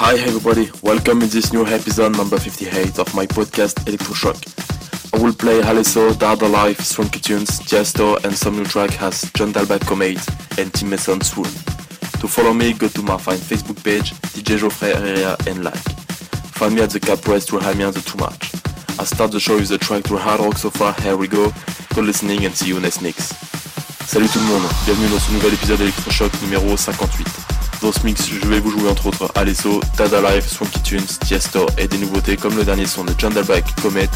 Hi everybody, welcome in this new episode number 58 of my podcast Electroshock. I will play Alesso, Dada Life, Swanky Tunes, Tiesto and some new track as John Dahlbäck Comate and Tim Mason Swoon. To follow me, go to my fine Facebook page, DJ Geoffrey Area and like. Find me at the Cap Press to Amiens the Too Much. I start the show with the track to Hard Rock Sofa, Here We Go. Good listening and see you next mix. Salut tout le monde, bienvenue dans ce nouvel épisode Electroshock numéro 58. Dans ce mix, je vais vous jouer entre autres Alesso, Tada Live, Swanky Tunes, Tiesto et des nouveautés comme le dernier son de John Dalbach, Comet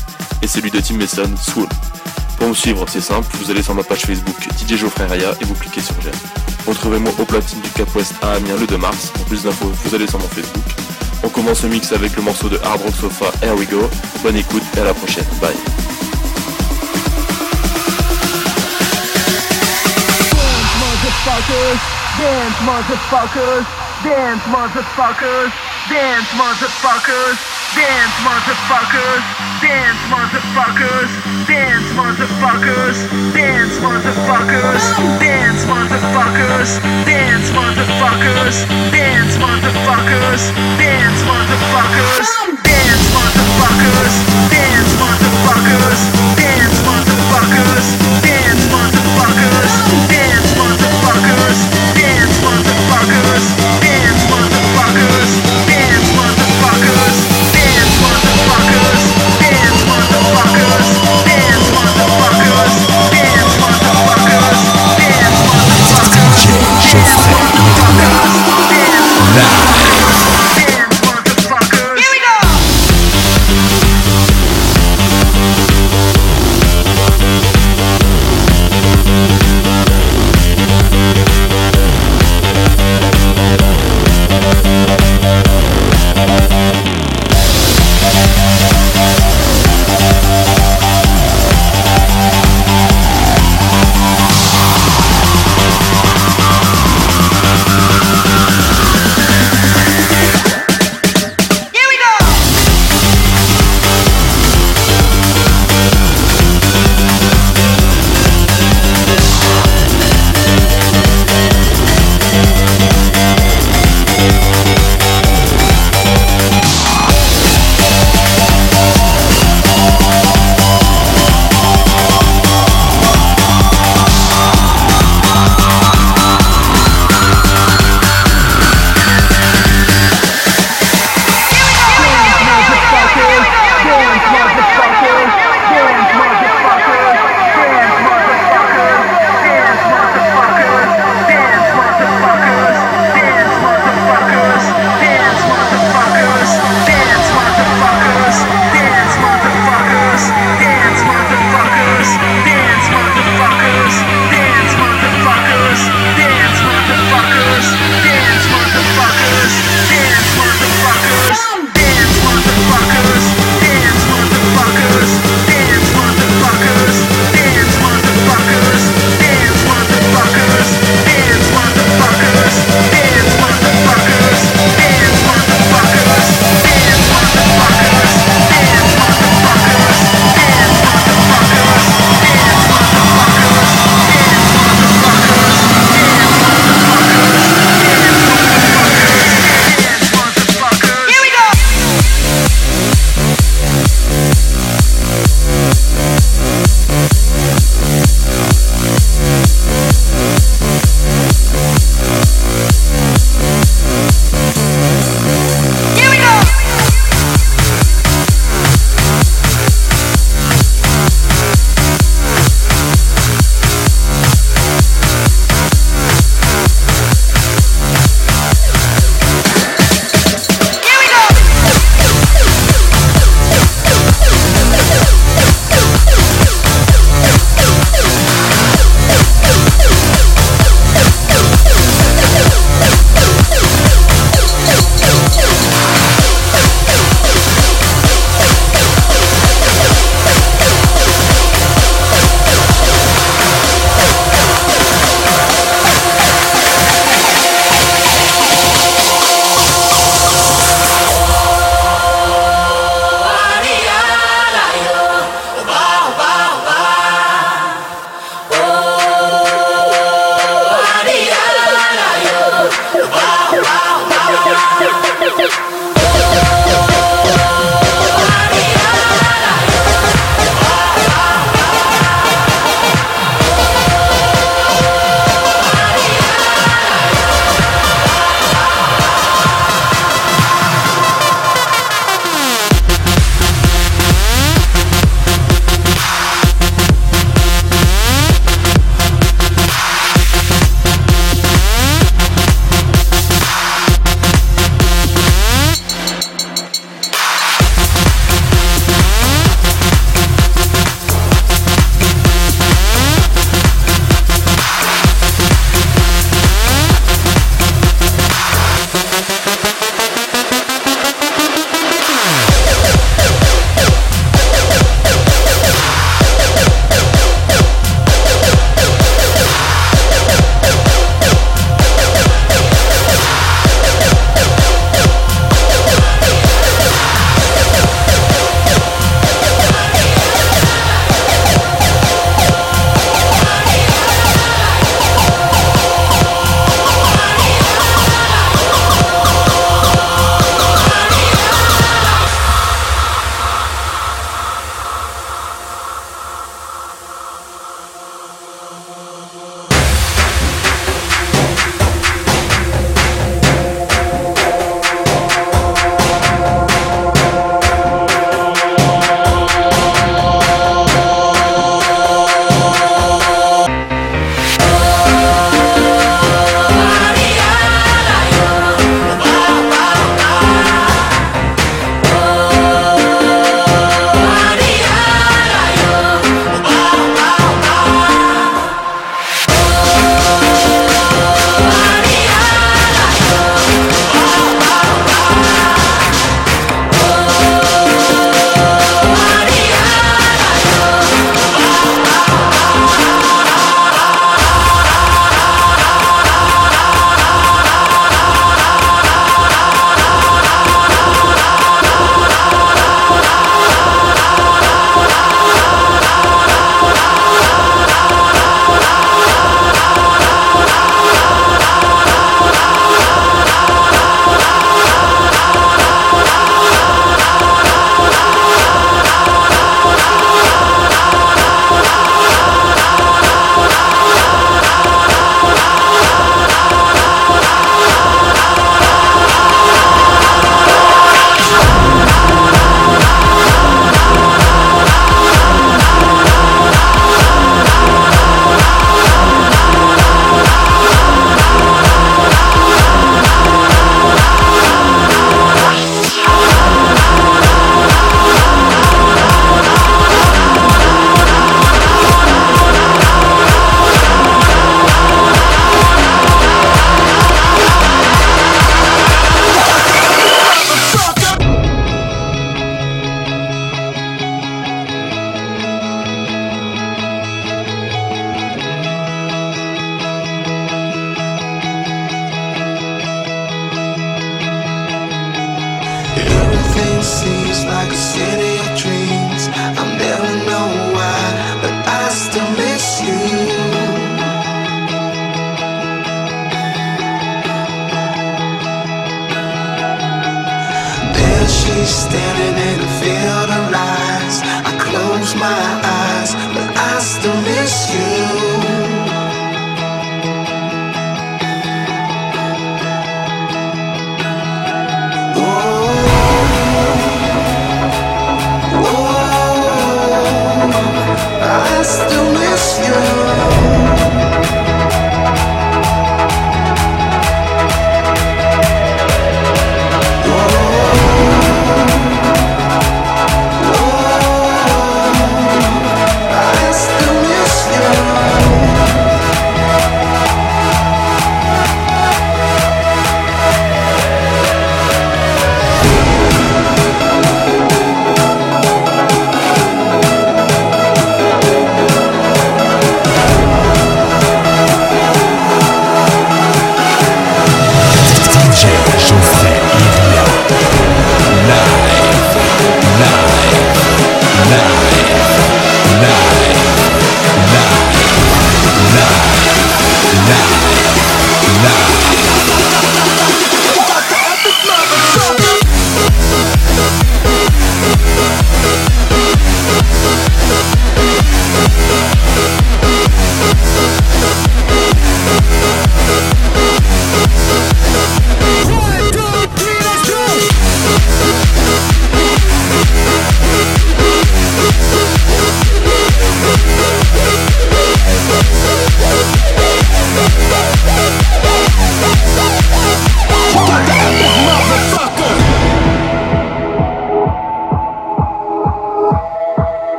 et celui de Tim Mason, Swoon. Pour me suivre, c'est simple, vous allez sur ma page Facebook DJ Geoffrey Raya et vous cliquez sur j'aime. Retrouvez-moi au platine du Cap West à Amiens le 2 mars. Pour plus d'infos, vous allez sur mon Facebook. On commence le mix avec le morceau de Hard Rock Sofa, Here We Go. Bonne écoute et à la prochaine. Bye. Dance motherfuckers, dance motherfuckers, dance motherfuckers, dance motherfuckers, dance motherfuckers, dance motherfuckers, dance motherfuckers, dance motherfuckers, dance motherfuckers, dance motherfuckers, dance motherfuckers, dance motherfuckers, dance motherfuckers,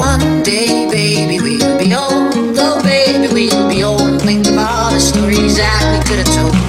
one day, baby, we'll be old. Oh, baby, we'll be old. Think of all the stories that we could have told.